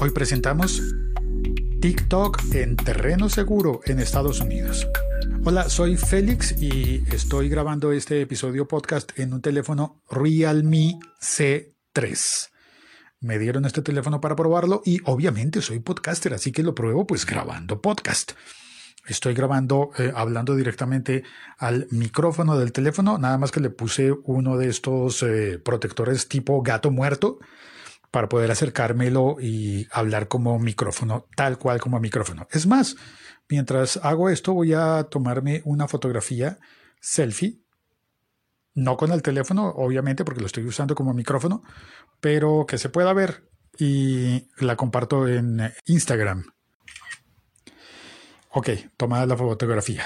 Hoy presentamos TikTok en terreno seguro en Estados Unidos. Hola, soy Félix y estoy grabando este episodio podcast en un teléfono Realme C3. Me dieron este teléfono para probarlo y obviamente soy podcaster, así que lo pruebo pues grabando podcast. Estoy grabando, eh, hablando directamente al micrófono del teléfono, nada más que le puse uno de estos eh, protectores tipo gato muerto para poder acercármelo y hablar como micrófono, tal cual como micrófono. Es más, mientras hago esto voy a tomarme una fotografía selfie, no con el teléfono, obviamente, porque lo estoy usando como micrófono, pero que se pueda ver y la comparto en Instagram. Ok, tomada la fotografía.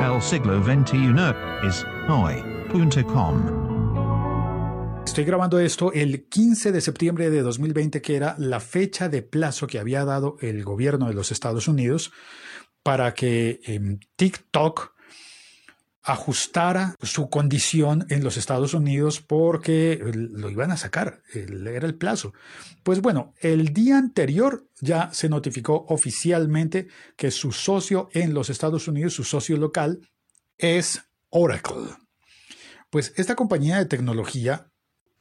El siglo XXI es hoy.com. Estoy grabando esto el 15 de septiembre de 2020, que era la fecha de plazo que había dado el gobierno de los Estados Unidos para que em, TikTok ajustara su condición en los Estados Unidos porque lo iban a sacar, era el plazo. Pues bueno, el día anterior ya se notificó oficialmente que su socio en los Estados Unidos, su socio local, es Oracle. Pues esta compañía de tecnología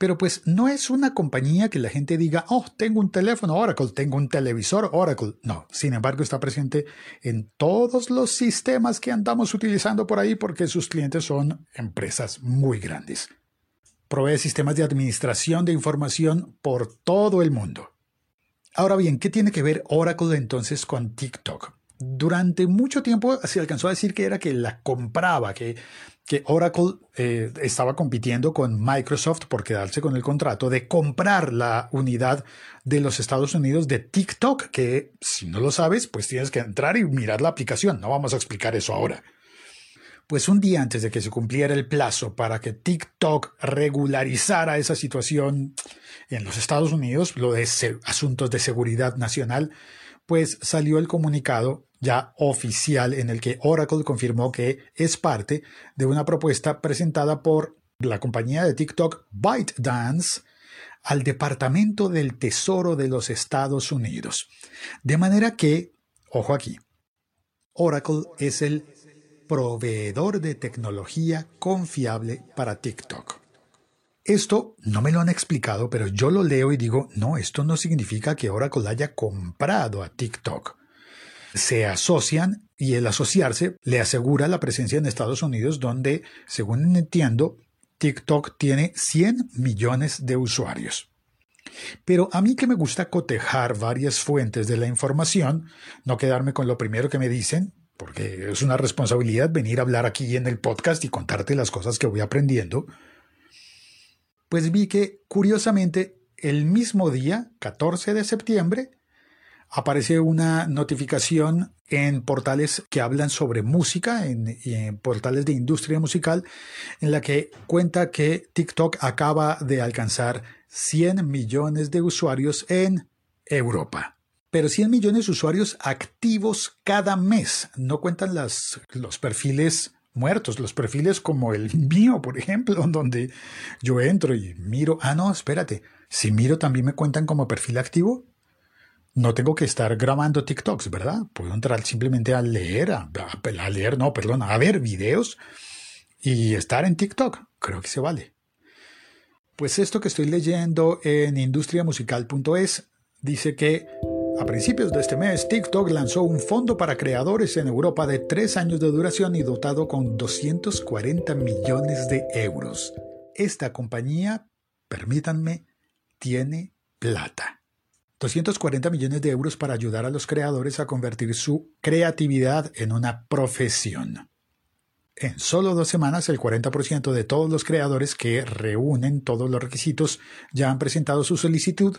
pero pues no es una compañía que la gente diga, oh, tengo un teléfono Oracle, tengo un televisor Oracle. No, sin embargo está presente en todos los sistemas que andamos utilizando por ahí porque sus clientes son empresas muy grandes. Provee sistemas de administración de información por todo el mundo. Ahora bien, ¿qué tiene que ver Oracle entonces con TikTok? Durante mucho tiempo se alcanzó a decir que era que la compraba, que que Oracle eh, estaba compitiendo con Microsoft por quedarse con el contrato de comprar la unidad de los Estados Unidos de TikTok, que si no lo sabes, pues tienes que entrar y mirar la aplicación. No vamos a explicar eso ahora. Pues un día antes de que se cumpliera el plazo para que TikTok regularizara esa situación en los Estados Unidos, lo de asuntos de seguridad nacional, pues salió el comunicado ya oficial en el que Oracle confirmó que es parte de una propuesta presentada por la compañía de TikTok ByteDance al Departamento del Tesoro de los Estados Unidos. De manera que, ojo aquí, Oracle es el proveedor de tecnología confiable para TikTok. Esto no me lo han explicado, pero yo lo leo y digo, no, esto no significa que Oracle haya comprado a TikTok. Se asocian y el asociarse le asegura la presencia en Estados Unidos, donde, según entiendo, TikTok tiene 100 millones de usuarios. Pero a mí que me gusta cotejar varias fuentes de la información, no quedarme con lo primero que me dicen, porque es una responsabilidad venir a hablar aquí en el podcast y contarte las cosas que voy aprendiendo, pues vi que, curiosamente, el mismo día, 14 de septiembre, aparece una notificación en portales que hablan sobre música, en, en, portales de industria musical, en la que cuenta que TikTok acaba de alcanzar 100 millones de usuarios en Europa. Pero 100 millones de usuarios activos cada mes. No cuentan las, los perfiles muertos, los perfiles como el mío, por ejemplo, donde yo entro y miro, ah, no, espérate, si miro también me cuentan como perfil activo, no tengo que estar grabando TikToks, ¿verdad? Puedo entrar simplemente a leer, a, leer, no, perdón, a ver videos y estar en TikTok. Creo que se vale. Pues esto que estoy leyendo en industriamusical.es dice que a principios de este mes, TikTok lanzó un fondo para creadores en Europa de tres años de duración y dotado con 240 millones de euros. Esta compañía, permítanme, tiene plata. 240 millones de euros para ayudar a los creadores a convertir su creatividad en una profesión. En solo dos semanas, el 40% de todos los creadores que reúnen todos los requisitos ya han presentado su solicitud,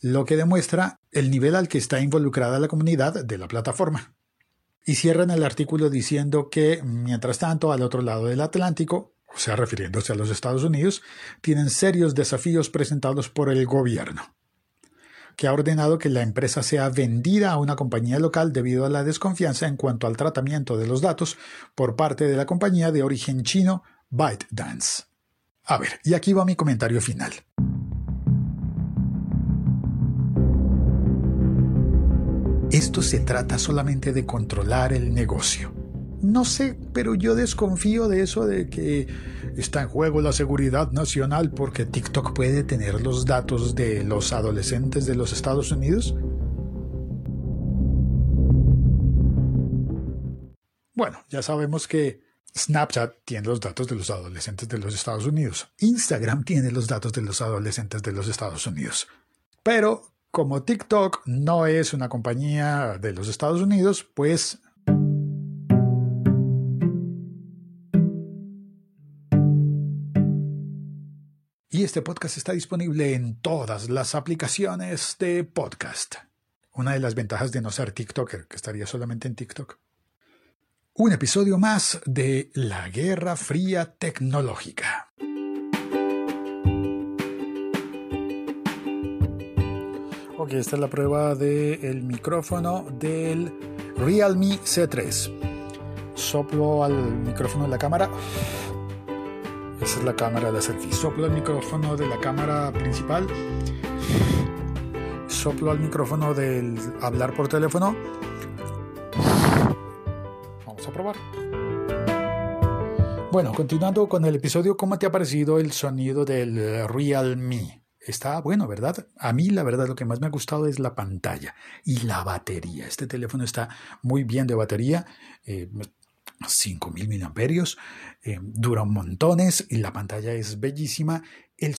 lo que demuestra el nivel al que está involucrada la comunidad de la plataforma. Y cierran el artículo diciendo que, mientras tanto, al otro lado del Atlántico, o sea, refiriéndose a los Estados Unidos, tienen serios desafíos presentados por el gobierno, que ha ordenado que la empresa sea vendida a una compañía local debido a la desconfianza en cuanto al tratamiento de los datos por parte de la compañía de origen chino ByteDance. A ver, y aquí va mi comentario final. Esto se trata solamente de controlar el negocio. No sé, pero yo desconfío de eso de que está en juego la seguridad nacional porque TikTok puede tener los datos de los adolescentes de los Estados Unidos. Bueno, ya sabemos que Snapchat tiene los datos de los adolescentes de los Estados Unidos. Instagram tiene los datos de los adolescentes de los Estados Unidos. Pero como TikTok no es una compañía de los Estados Unidos, pues... Y este podcast está disponible en todas las aplicaciones de podcast. Una de las ventajas de no ser TikToker, que estaría solamente en TikTok. Un episodio más de La Guerra Fría Tecnológica. Ok, esta es la prueba del micrófono del Realme C3. Soplo al micrófono de la cámara. Esa es la cámara de selfie. Soplo al micrófono de la cámara principal. Soplo al micrófono del hablar por teléfono. Vamos a probar. Bueno, continuando con el episodio, ¿cómo te ha parecido el sonido del Realme? Está bueno, ¿verdad? A mí la verdad lo que más me ha gustado es la pantalla y la batería. Este teléfono está muy bien de batería. Eh, 5.000 miliamperios, eh, dura un montones y la pantalla es bellísima